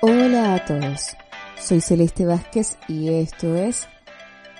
Hola a todos, soy Celeste Vázquez y esto es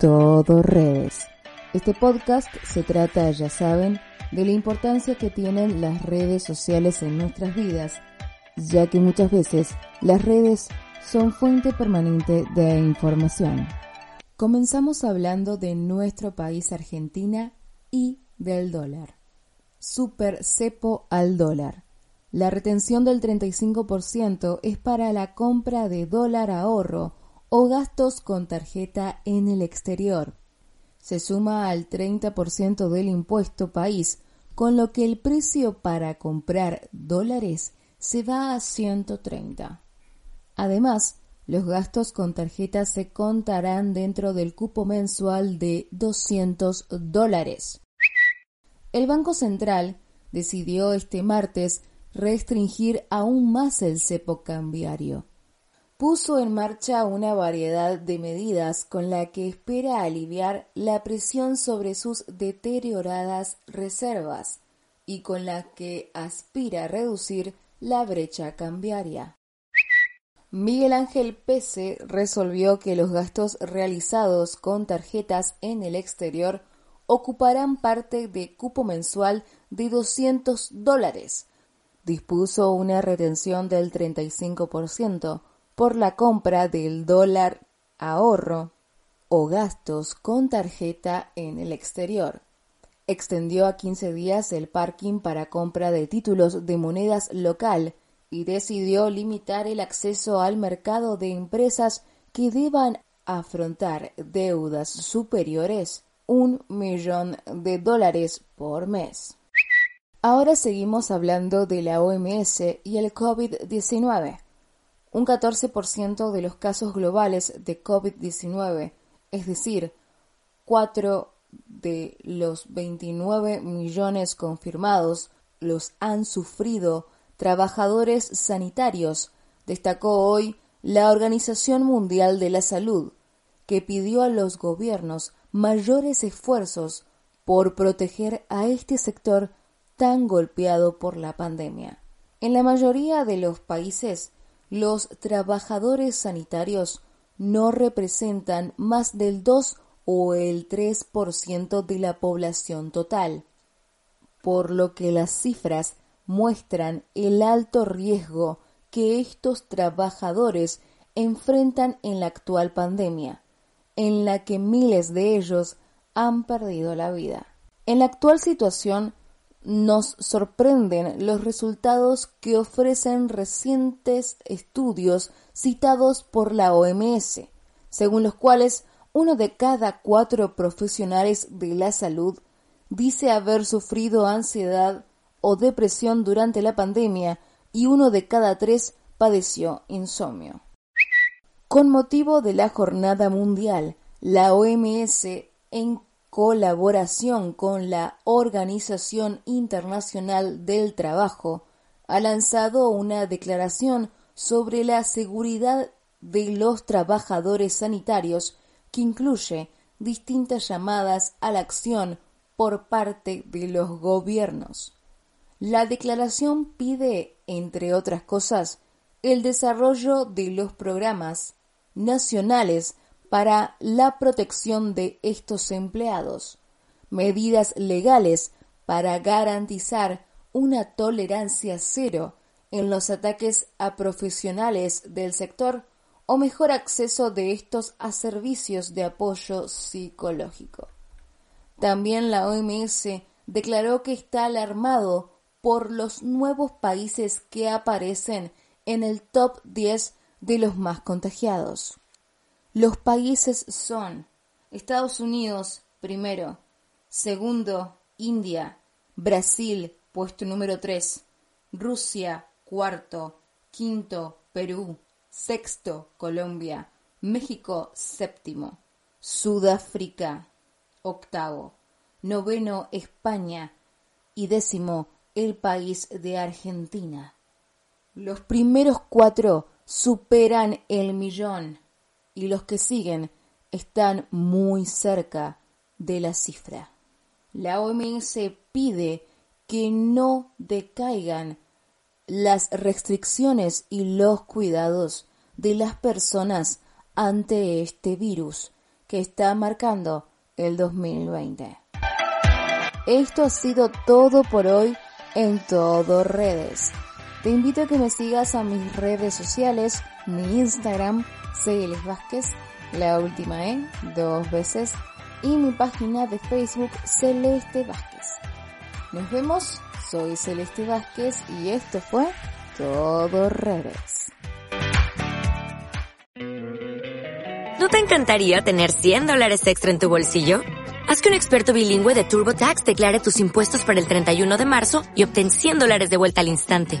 Todo Redes. Este podcast se trata, ya saben, de la importancia que tienen las redes sociales en nuestras vidas, ya que muchas veces las redes son fuente permanente de información. Comenzamos hablando de nuestro país Argentina y del dólar. Super cepo al dólar. La retención del 35% es para la compra de dólar ahorro o gastos con tarjeta en el exterior. Se suma al 30% del impuesto país, con lo que el precio para comprar dólares se va a 130. Además, los gastos con tarjeta se contarán dentro del cupo mensual de 200 dólares. El Banco Central decidió este martes restringir aún más el cepo cambiario. Puso en marcha una variedad de medidas con la que espera aliviar la presión sobre sus deterioradas reservas y con la que aspira a reducir la brecha cambiaria. Miguel Ángel Pese resolvió que los gastos realizados con tarjetas en el exterior ocuparán parte de cupo mensual de 200 dólares, dispuso una retención del 35% por la compra del dólar ahorro o gastos con tarjeta en el exterior. Extendió a 15 días el parking para compra de títulos de monedas local y decidió limitar el acceso al mercado de empresas que deban afrontar deudas superiores un millón de dólares por mes. Ahora seguimos hablando de la OMS y el COVID-19. Un 14% de los casos globales de COVID-19, es decir, 4 de los 29 millones confirmados, los han sufrido trabajadores sanitarios, destacó hoy la Organización Mundial de la Salud, que pidió a los gobiernos mayores esfuerzos por proteger a este sector tan golpeado por la pandemia. En la mayoría de los países, los trabajadores sanitarios no representan más del 2 o el 3% de la población total, por lo que las cifras muestran el alto riesgo que estos trabajadores enfrentan en la actual pandemia, en la que miles de ellos han perdido la vida. En la actual situación, nos sorprenden los resultados que ofrecen recientes estudios citados por la OMS, según los cuales uno de cada cuatro profesionales de la salud dice haber sufrido ansiedad o depresión durante la pandemia y uno de cada tres padeció insomnio. Con motivo de la Jornada Mundial, la OMS en colaboración con la Organización Internacional del Trabajo, ha lanzado una declaración sobre la seguridad de los trabajadores sanitarios que incluye distintas llamadas a la acción por parte de los gobiernos. La declaración pide, entre otras cosas, el desarrollo de los programas nacionales para la protección de estos empleados, medidas legales para garantizar una tolerancia cero en los ataques a profesionales del sector o mejor acceso de estos a servicios de apoyo psicológico. También la OMS declaró que está alarmado por los nuevos países que aparecen en el top 10 de los más contagiados. Los países son Estados Unidos primero, Segundo, India. Brasil, puesto número 3. Rusia, cuarto. Quinto, Perú. Sexto, Colombia. México, séptimo. Sudáfrica, octavo. Noveno, España. Y décimo, el país de Argentina. Los primeros cuatro superan el millón y los que siguen están muy cerca de la cifra. La OMS pide que no decaigan las restricciones y los cuidados de las personas ante este virus que está marcando el 2020. Esto ha sido todo por hoy en todo redes. Te invito a que me sigas a mis redes sociales, mi Instagram, Celes Vázquez, la última E, dos veces, y mi página de Facebook, Celeste Vázquez. Nos vemos, soy Celeste Vázquez y esto fue Todo Redes. ¿No te encantaría tener 100 dólares extra en tu bolsillo? Haz que un experto bilingüe de TurboTax declare tus impuestos para el 31 de marzo y obtén 100 dólares de vuelta al instante.